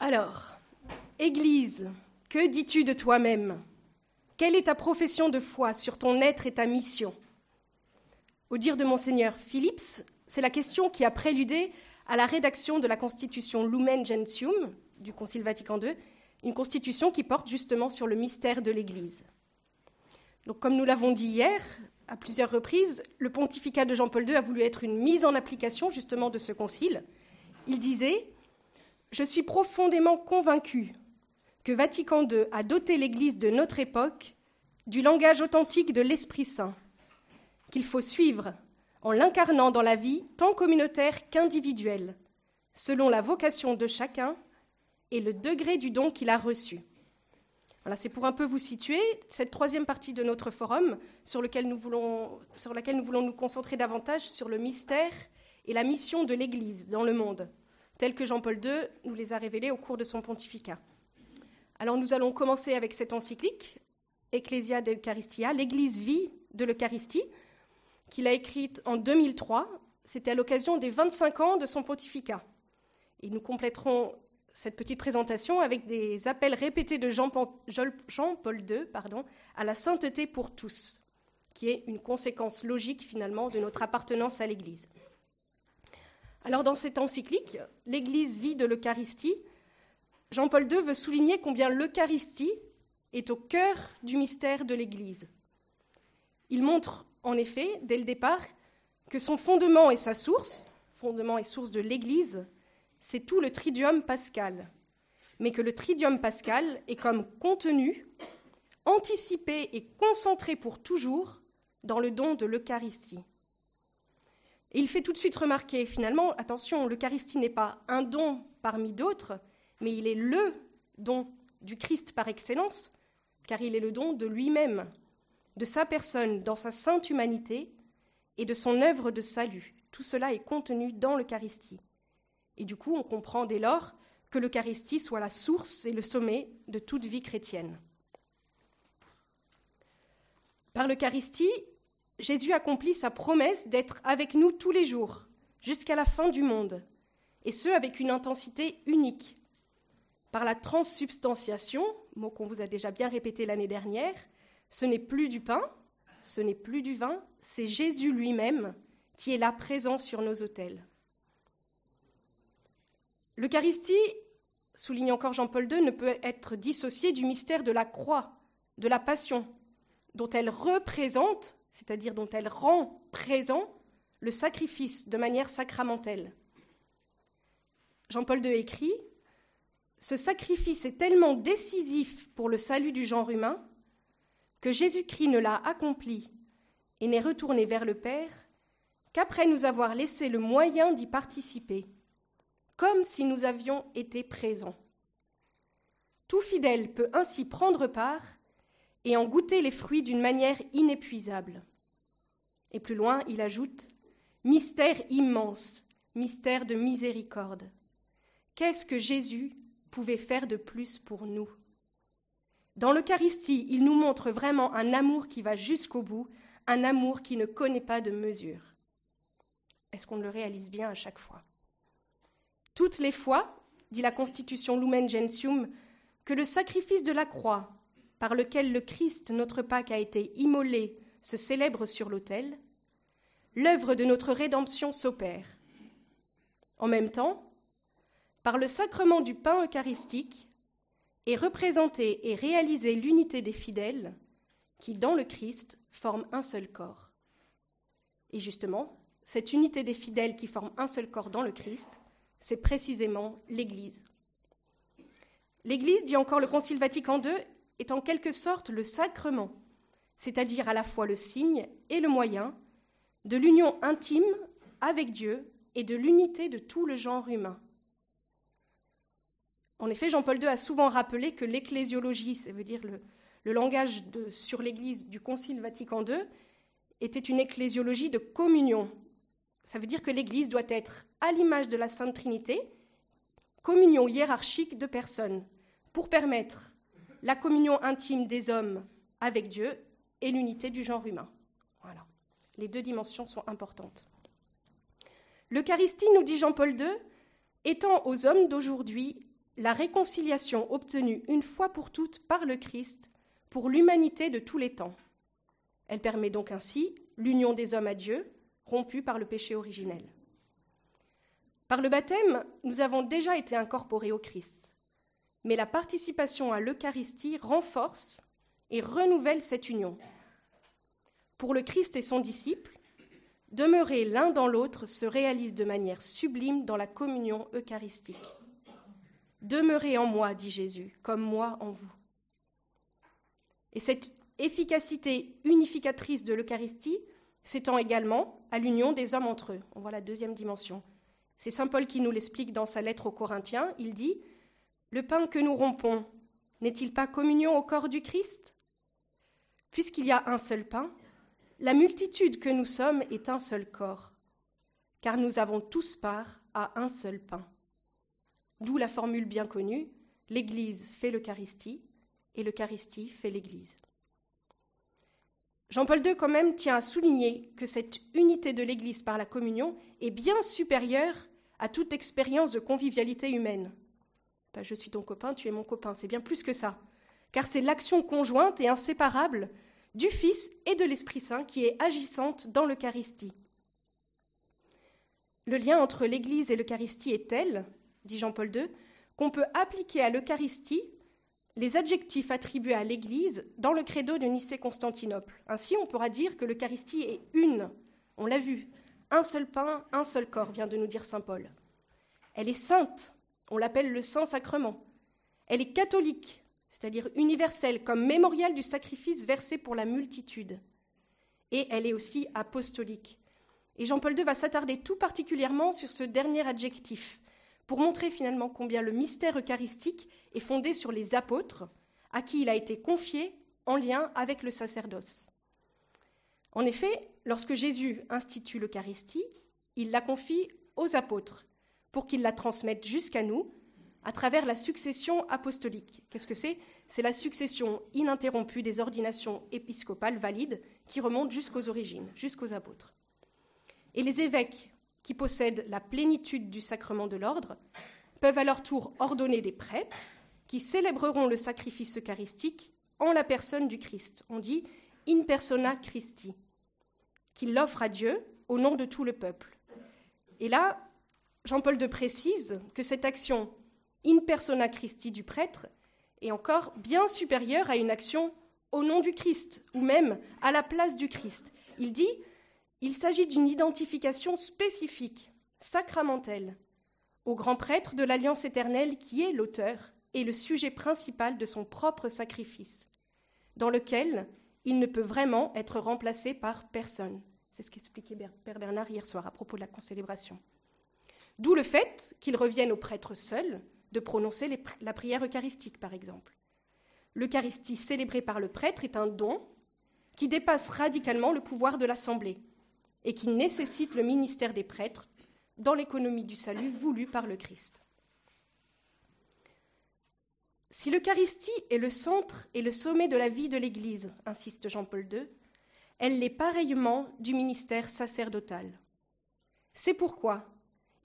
Alors, Église, que dis-tu de toi-même? Quelle est ta profession de foi sur ton être et ta mission? Au dire de monseigneur Phillips, c'est la question qui a préludé à la rédaction de la constitution Lumen Gentium du Concile Vatican II, une constitution qui porte justement sur le mystère de l'Église. Donc, comme nous l'avons dit hier, à plusieurs reprises, le pontificat de Jean-Paul II a voulu être une mise en application justement de ce concile. Il disait Je suis profondément convaincu que Vatican II a doté l'Église de notre époque du langage authentique de l'Esprit Saint, qu'il faut suivre en l'incarnant dans la vie tant communautaire qu'individuelle, selon la vocation de chacun et le degré du don qu'il a reçu. Voilà, c'est pour un peu vous situer cette troisième partie de notre forum sur, lequel nous voulons, sur laquelle nous voulons nous concentrer davantage sur le mystère et la mission de l'Église dans le monde, tel que Jean-Paul II nous les a révélés au cours de son pontificat. Alors nous allons commencer avec cette encyclique, Ecclesia de Eucharistia, l'Église vie de l'Eucharistie, qu'il a écrite en 2003. C'était à l'occasion des 25 ans de son pontificat. Et nous compléterons cette petite présentation avec des appels répétés de Jean-Paul II à la sainteté pour tous, qui est une conséquence logique finalement de notre appartenance à l'Église. Alors dans cette encyclique, l'Église vit de l'Eucharistie, Jean-Paul II veut souligner combien l'Eucharistie est au cœur du mystère de l'Église. Il montre en effet, dès le départ, que son fondement et sa source, fondement et source de l'Église, c'est tout le tridium pascal, mais que le tridium pascal est comme contenu, anticipé et concentré pour toujours dans le don de l'Eucharistie. Et il fait tout de suite remarquer, finalement, attention, l'Eucharistie n'est pas un don parmi d'autres, mais il est le don du Christ par excellence, car il est le don de lui-même, de sa personne dans sa sainte humanité et de son œuvre de salut. Tout cela est contenu dans l'Eucharistie. Et du coup, on comprend dès lors que l'Eucharistie soit la source et le sommet de toute vie chrétienne. Par l'Eucharistie, Jésus accomplit sa promesse d'être avec nous tous les jours, jusqu'à la fin du monde, et ce avec une intensité unique. Par la transsubstantiation, mot qu'on vous a déjà bien répété l'année dernière, ce n'est plus du pain, ce n'est plus du vin, c'est Jésus lui-même qui est là présent sur nos autels. L'Eucharistie, souligne encore Jean-Paul II, ne peut être dissociée du mystère de la croix, de la passion, dont elle représente, c'est-à-dire dont elle rend présent le sacrifice de manière sacramentelle. Jean-Paul II écrit Ce sacrifice est tellement décisif pour le salut du genre humain que Jésus-Christ ne l'a accompli et n'est retourné vers le Père qu'après nous avoir laissé le moyen d'y participer, comme si nous avions été présents. Tout fidèle peut ainsi prendre part et en goûter les fruits d'une manière inépuisable. Et plus loin, il ajoute Mystère immense, mystère de miséricorde. Qu'est-ce que Jésus pouvait faire de plus pour nous? Dans l'Eucharistie, il nous montre vraiment un amour qui va jusqu'au bout, un amour qui ne connaît pas de mesure. Est-ce qu'on le réalise bien à chaque fois? Toutes les fois, dit la Constitution Lumen Gentium, que le sacrifice de la croix, par lequel le Christ, notre Pâque, a été immolé, se célèbre sur l'autel, l'œuvre de notre rédemption s'opère. En même temps, par le sacrement du pain eucharistique, et représenter et réaliser l'unité des fidèles qui, dans le Christ, forment un seul corps. Et justement, cette unité des fidèles qui forment un seul corps dans le Christ, c'est précisément l'Église. L'Église, dit encore le Concile Vatican II, est en quelque sorte le sacrement, c'est-à-dire à la fois le signe et le moyen de l'union intime avec Dieu et de l'unité de tout le genre humain. En effet, Jean-Paul II a souvent rappelé que l'ecclésiologie, ça veut dire le, langage sur l'Église du Concile Vatican II, était une ecclésiologie de communion. Ça veut dire que l'Église doit être à l'image de la Sainte Trinité, communion hiérarchique de personnes, pour permettre la communion intime des hommes avec Dieu et l'unité du genre humain. Voilà. Les deux dimensions sont importantes. L'Eucharistie, nous dit Jean-Paul II, étant aux hommes d'aujourd'hui la réconciliation obtenue une fois pour toutes par le Christ pour l'humanité de tous les temps. Elle permet donc ainsi l'union des hommes à Dieu, rompue par le péché originel. Par le baptême, nous avons déjà été incorporés au Christ, mais la participation à l'Eucharistie renforce et renouvelle cette union. Pour le Christ et son disciple, demeurer l'un dans l'autre se réalise de manière sublime dans la communion eucharistique. Demeurez en moi, dit Jésus, comme moi en vous. Et cette efficacité unificatrice de l'Eucharistie s'étend également à l'union des hommes entre eux. On voit la deuxième dimension. C'est Saint Paul qui nous l'explique dans sa lettre aux Corinthiens. Il dit Le pain que nous rompons n'est-il pas communion au corps du Christ? Puisqu'il y a un seul pain, la multitude que nous sommes est un seul corps, car nous avons tous part à un seul pain. D'où la formule bien connue L'Église fait l'Eucharistie et l'Eucharistie fait l'Église. Jean-Paul II, quand même, tient à souligner que cette unité de l'Église par la communion est bien supérieure à toute expérience de convivialité humaine. Je suis ton copain, tu es mon copain, c'est bien plus que ça. Car c'est l'action conjointe et inséparable du Fils et de l'Esprit Saint qui est agissante dans l'Eucharistie. Le lien entre l'Église et l'Eucharistie est tel, dit Jean-Paul II, qu'on peut appliquer à l'Eucharistie les adjectifs attribués à l'Église dans le credo de Nicée-Constantinople. Ainsi, on pourra dire que l'Eucharistie est une. On l'a vu. Un seul pain, un seul corps, vient de nous dire saint Paul. Elle est sainte. On l'appelle le Saint-Sacrement. Elle est catholique, c'est-à-dire universelle, comme mémorial du sacrifice versé pour la multitude. Et elle est aussi apostolique. Et Jean-Paul II va s'attarder tout particulièrement sur ce dernier adjectif, pour montrer finalement combien le mystère eucharistique est fondé sur les apôtres, à qui il a été confié en lien avec le sacerdoce. En effet, lorsque Jésus institue l'Eucharistie, il la confie aux apôtres pour qu'ils la transmettent jusqu'à nous à travers la succession apostolique. Qu'est-ce que c'est? C'est la succession ininterrompue des ordinations épiscopales valides qui remontent jusqu'aux origines, jusqu'aux apôtres. Et les évêques qui possèdent la plénitude du sacrement de l'ordre, peuvent à leur tour ordonner des prêtres qui célébreront le sacrifice eucharistique en la personne du Christ. On dit in persona Christi, qu'il l'offre à Dieu au nom de tout le peuple. Et là, Jean-Paul II précise que cette action in persona Christi du prêtre est encore bien supérieure à une action au nom du Christ, ou même à la place du Christ. Il dit il s'agit d'une identification spécifique, sacramentelle, au grand prêtre de l'Alliance éternelle qui est l'auteur et le sujet principal de son propre sacrifice, dans lequel il ne peut vraiment être remplacé par personne. C'est ce qu'expliquait Père Bernard hier soir à propos de la concélébration. D'où le fait qu'il revienne au prêtre seul de prononcer la prière eucharistique, par exemple. L'Eucharistie célébrée par le prêtre est un don qui dépasse radicalement le pouvoir de l'Assemblée et qui nécessite le ministère des prêtres dans l'économie du salut voulue par le Christ. Si l'Eucharistie est le centre et le sommet de la vie de l'Église, insiste Jean-Paul II, elle l'est pareillement du ministère sacerdotal. C'est pourquoi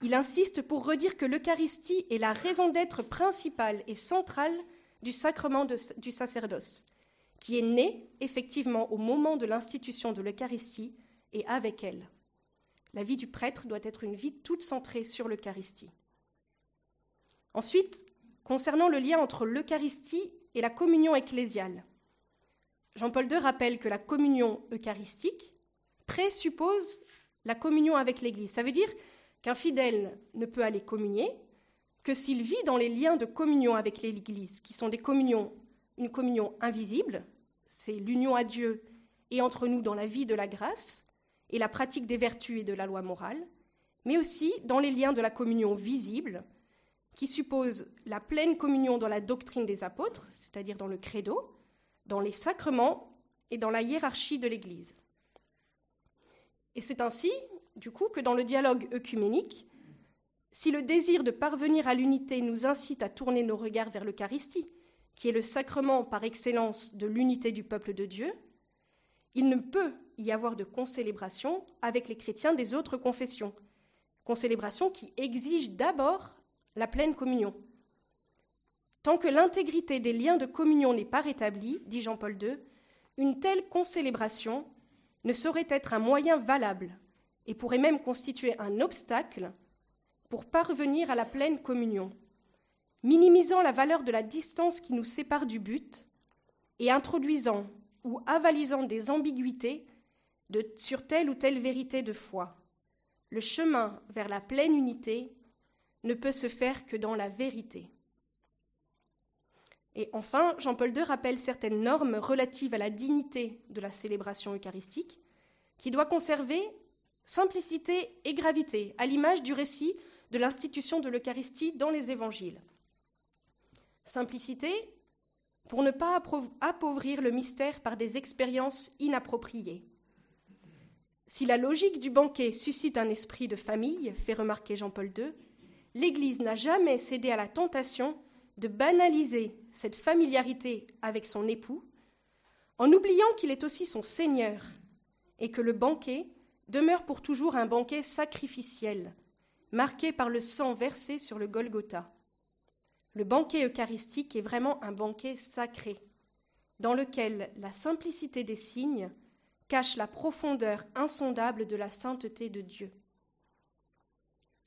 il insiste pour redire que l'Eucharistie est la raison d'être principale et centrale du sacrement du sacerdoce, qui est né effectivement au moment de l'institution de l'Eucharistie et avec elle. La vie du prêtre doit être une vie toute centrée sur l'Eucharistie. Ensuite, concernant le lien entre l'Eucharistie et la communion ecclésiale, Jean-Paul II rappelle que la communion eucharistique présuppose la communion avec l'Église. Ça veut dire qu'un fidèle ne peut aller communier que s'il vit dans les liens de communion avec l'Église, qui sont des communions, une communion invisible, c'est l'union à Dieu et entre nous dans la vie de la grâce, et la pratique des vertus et de la loi morale, mais aussi dans les liens de la communion visible, qui suppose la pleine communion dans la doctrine des apôtres, c'est-à-dire dans le credo, dans les sacrements et dans la hiérarchie de l'Église. Et c'est ainsi, du coup, que dans le dialogue œcuménique, si le désir de parvenir à l'unité nous incite à tourner nos regards vers l'Eucharistie, qui est le sacrement par excellence de l'unité du peuple de Dieu, il ne peut y avoir de concélébration avec les chrétiens des autres confessions. Concélébration qui exige d'abord la pleine communion. Tant que l'intégrité des liens de communion n'est pas rétablie, dit Jean-Paul II, une telle concélébration ne saurait être un moyen valable et pourrait même constituer un obstacle pour parvenir à la pleine communion, minimisant la valeur de la distance qui nous sépare du but et introduisant ou avalisant des ambiguïtés sur telle ou telle vérité de foi. Le chemin vers la pleine unité ne peut se faire que dans la vérité. Et enfin, Jean-Paul II rappelle certaines normes relatives à la dignité de la célébration eucharistique, qui doit conserver simplicité et gravité, à l'image du récit de l'institution de l'Eucharistie dans les évangiles. Simplicité pour ne pas appauvrir le mystère par des expériences inappropriées. Si la logique du banquet suscite un esprit de famille, fait remarquer Jean-Paul II, l'Église n'a jamais cédé à la tentation de banaliser cette familiarité avec son époux, en oubliant qu'il est aussi son Seigneur et que le banquet demeure pour toujours un banquet sacrificiel, marqué par le sang versé sur le Golgotha. Le banquet eucharistique est vraiment un banquet sacré, dans lequel la simplicité des signes cache la profondeur insondable de la sainteté de Dieu.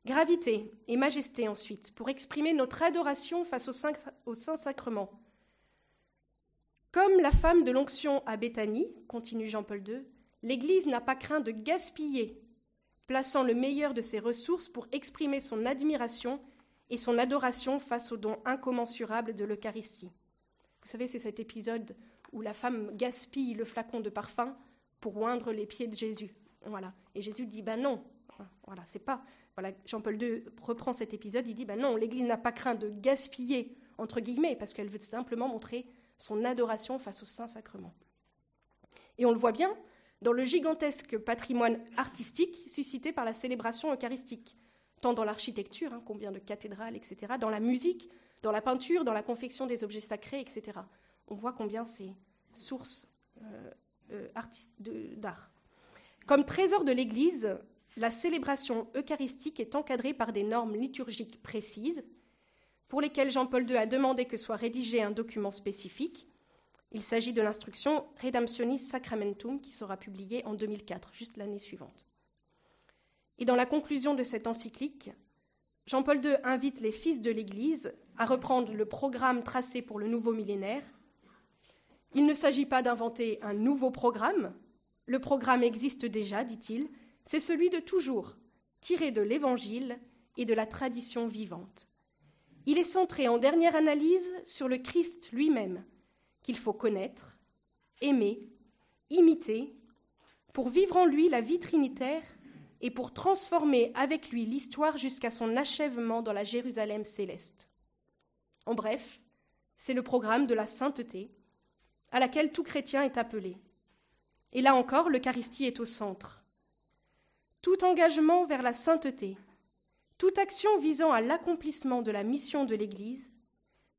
Gravité et majesté ensuite, pour exprimer notre adoration face au, Saint-Sacrement. Comme la femme de l'onction à Béthanie, continue Jean-Paul II, l'Église n'a pas craint de gaspiller, plaçant le meilleur de ses ressources pour exprimer son admiration et son adoration face au don incommensurable de l'Eucharistie. Vous savez, c'est cet épisode où la femme gaspille le flacon de parfum pour oindre les pieds de Jésus. Voilà. Et Jésus dit Ben non, voilà, c'est pas Jean-Paul II reprend cet épisode, il dit ben non, l'Église n'a pas craint de gaspiller, entre guillemets, parce qu'elle veut simplement montrer son adoration face au Saint-Sacrement. Et on le voit bien dans le gigantesque patrimoine artistique suscité par la célébration eucharistique, tant dans l'architecture, hein, combien de cathédrales, etc., dans la musique, dans la peinture, dans la confection des objets sacrés, etc. On voit combien c'est source euh, euh, d'art. Comme trésor de l'Église, la célébration eucharistique est encadrée par des normes liturgiques précises, pour lesquelles Jean-Paul II a demandé que soit rédigé un document spécifique. Il s'agit de l'instruction Redemptionis Sacramentum qui sera publiée en 2004, juste l'année suivante. Et dans la conclusion de cette encyclique, Jean-Paul II invite les fils de l'Église à reprendre le programme tracé pour le nouveau millénaire. Il ne s'agit pas d'inventer un nouveau programme, le programme existe déjà, dit-il, c'est celui de toujours, tiré de l'Évangile et de la tradition vivante. Il est centré en dernière analyse sur le Christ lui-même, qu'il faut connaître, aimer, imiter, pour vivre en lui la vie trinitaire et pour transformer avec lui l'histoire jusqu'à son achèvement dans la Jérusalem céleste. En bref, c'est le programme de la sainteté, à laquelle tout chrétien est appelé. Et là encore, l'Eucharistie est au centre tout engagement vers la sainteté, toute action visant à l'accomplissement de la mission de l'Église,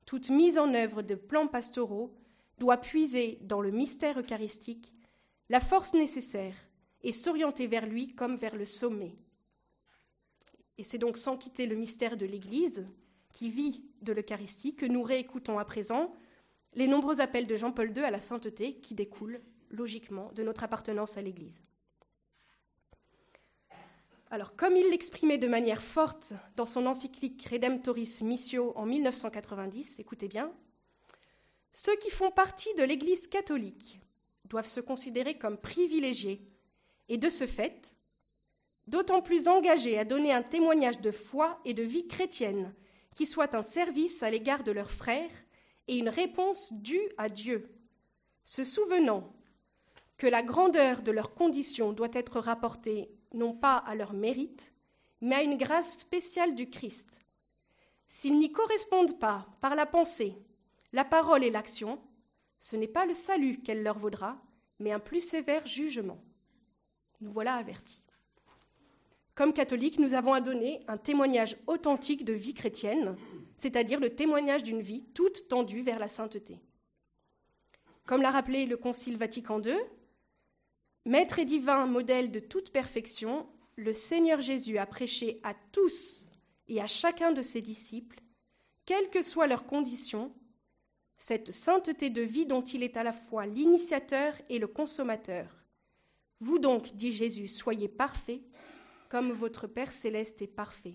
toute mise en œuvre de plans pastoraux doit puiser dans le mystère eucharistique la force nécessaire et s'orienter vers lui comme vers le sommet. Et c'est donc sans quitter le mystère de l'Église, qui vit de l'Eucharistie, que nous réécoutons à présent les nombreux appels de Jean-Paul II à la sainteté qui découlent logiquement de notre appartenance à l'Église. Alors, comme il l'exprimait de manière forte dans son encyclique Redemptoris Missio en 1990, écoutez bien, ceux qui font partie de l'Église catholique doivent se considérer comme privilégiés et de ce fait, d'autant plus engagés à donner un témoignage de foi et de vie chrétienne qui soit un service à l'égard de leurs frères et une réponse due à Dieu, se souvenant que la grandeur de leurs conditions doit être rapportée non pas à leur mérite, mais à une grâce spéciale du Christ. S'ils n'y correspondent pas par la pensée, la parole et l'action, ce n'est pas le salut qu'elle leur vaudra, mais un plus sévère jugement. Nous voilà avertis. Comme catholiques, nous avons à donner un témoignage authentique de vie chrétienne, c'est-à-dire le témoignage d'une vie toute tendue vers la sainteté. Comme l'a rappelé le Concile Vatican II, Maître et divin modèle de toute perfection, le Seigneur Jésus a prêché à tous et à chacun de ses disciples quelles que soient leurs conditions, cette sainteté de vie dont il est à la fois l'initiateur et le consommateur. Vous donc, dit Jésus, soyez parfaits, comme votre Père céleste est parfait.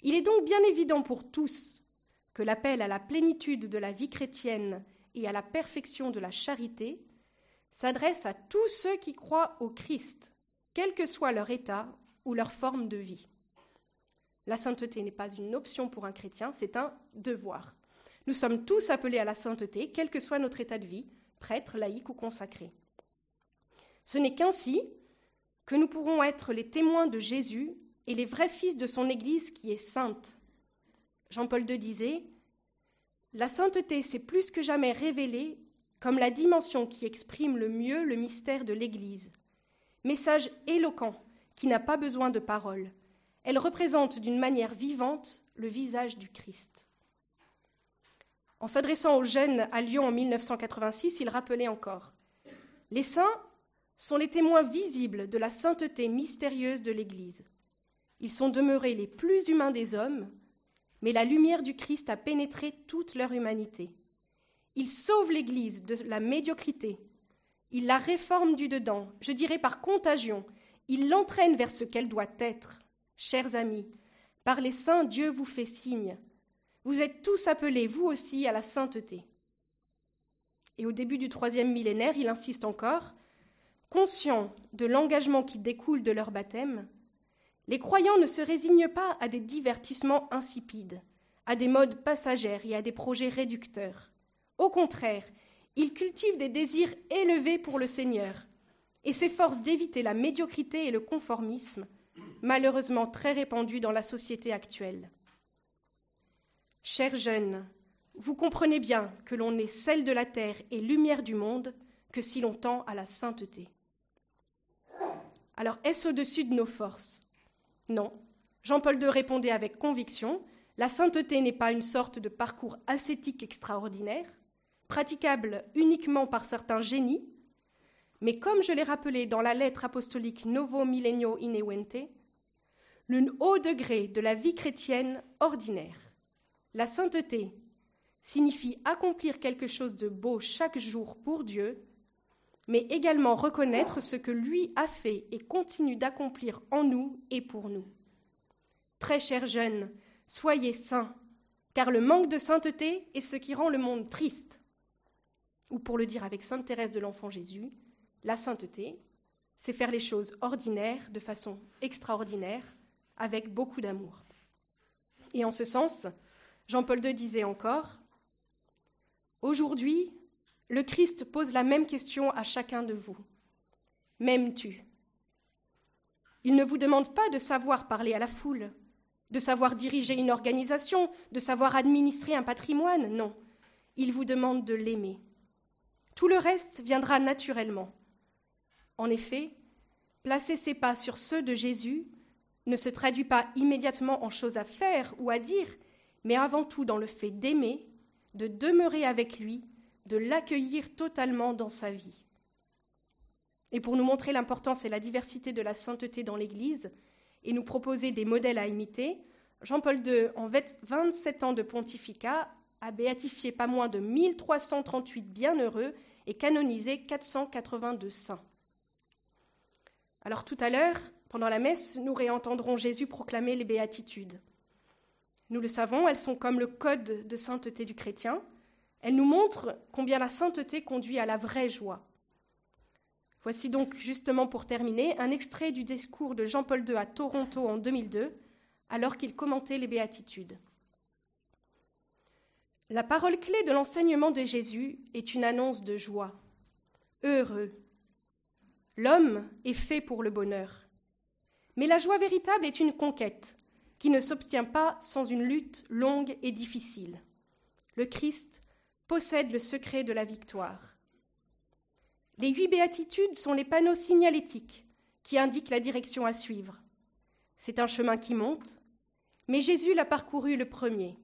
Il est donc bien évident pour tous que l'appel à la plénitude de la vie chrétienne et à la perfection de la charité s'adresse à tous ceux qui croient au Christ, quel que soit leur état ou leur forme de vie. La sainteté n'est pas une option pour un chrétien, c'est un devoir. Nous sommes tous appelés à la sainteté, quel que soit notre état de vie, prêtre, laïque ou consacré. Ce n'est qu'ainsi que nous pourrons être les témoins de Jésus et les vrais fils de son Église qui est sainte. Jean-Paul II disait La sainteté s'est plus que jamais révélée comme la dimension qui exprime le mieux le mystère de l'Église. Message éloquent qui n'a pas besoin de paroles. Elle représente d'une manière vivante le visage du Christ. En s'adressant aux jeunes à Lyon en 1986, il rappelait encore Les saints sont les témoins visibles de la sainteté mystérieuse de l'Église. Ils sont demeurés les plus humains des hommes, mais la lumière du Christ a pénétré toute leur humanité. Ils sauvent l'Église de la médiocrité. Ils la réforment du dedans, je dirais par contagion. Ils l'entraînent vers ce qu'elle doit être. Chers amis, par les saints, Dieu vous fait signe. Vous êtes tous appelés, vous aussi, à la sainteté. Et au début du troisième millénaire, il insiste encore Conscients de l'engagement qui découle de leur baptême, les croyants ne se résignent pas à des divertissements insipides, à des modes passagères et à des projets réducteurs. Au contraire, ils cultivent des désirs élevés pour le Seigneur et s'efforcent d'éviter la médiocrité et le conformisme, malheureusement très répandus dans la société actuelle. Chers jeunes, vous comprenez bien que l'on est sel de la terre et lumière du monde que si l'on tend à la sainteté. Alors est-ce au-dessus de nos forces? Non. Jean-Paul II répondait avec conviction La sainteté n'est pas une sorte de parcours ascétique extraordinaire, praticable uniquement par certains génies, mais comme je l'ai rappelé dans la lettre apostolique Novo Millennio Inewente, le haut degré de la vie chrétienne ordinaire. La sainteté signifie accomplir quelque chose de beau chaque jour pour Dieu mais également reconnaître ce que lui a fait et continue d'accomplir en nous et pour nous. Très chers jeunes, soyez saints, car le manque de sainteté est ce qui rend le monde triste. Ou pour le dire avec Sainte Thérèse de l'Enfant Jésus, la sainteté, c'est faire les choses ordinaires de façon extraordinaire, avec beaucoup d'amour. Et en ce sens, Jean-Paul II disait encore Aujourd'hui, le Christ pose la même question à chacun de vous. M'aimes-tu? Il ne vous demande pas de savoir parler à la foule, de savoir diriger une organisation, de savoir administrer un patrimoine, non. Il vous demande de l'aimer. Tout le reste viendra naturellement. En effet, placer ses pas sur ceux de Jésus ne se traduit pas immédiatement en choses à faire ou à dire, mais avant tout dans le fait d'aimer, de demeurer avec lui de l'accueillir totalement dans sa vie. Et pour nous montrer l'importance et la diversité de la sainteté dans l'Église et nous proposer des modèles à imiter, Jean-Paul II, en 27 ans de pontificat, a béatifié pas moins de 1338 bienheureux et canonisé 482 saints. Alors tout à l'heure, pendant la messe, nous réentendrons Jésus proclamer les béatitudes. Nous le savons, elles sont comme le code de sainteté du chrétien, elle nous montre combien la sainteté conduit à la vraie joie. Voici donc justement pour terminer un extrait du discours de Jean-Paul II à Toronto en 2002, alors qu'il commentait les béatitudes. La parole clé de l'enseignement de Jésus est une annonce de joie. Heureux. L'homme est fait pour le bonheur. Mais la joie véritable est une conquête qui ne s'obtient pas sans une lutte longue et difficile. Le Christ possède le secret de la victoire. Les huit béatitudes sont les panneaux signalétiques qui indiquent la direction à suivre. C'est un chemin qui monte, mais Jésus l'a parcouru le premier.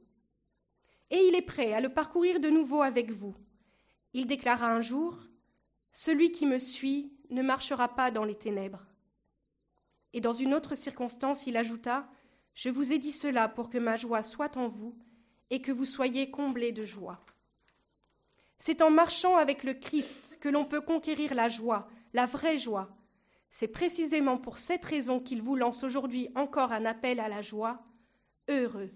Et il est prêt à le parcourir de nouveau avec vous. Il déclara un jour Celui qui me suit ne marchera pas dans les ténèbres. Et dans une autre circonstance, il ajouta Je vous ai dit cela pour que ma joie soit en vous et que vous soyez comblés de joie. C'est en marchant avec le Christ que l'on peut conquérir la joie, la vraie joie. C'est précisément pour cette raison qu'il vous lance aujourd'hui encore un appel à la joie. Heureux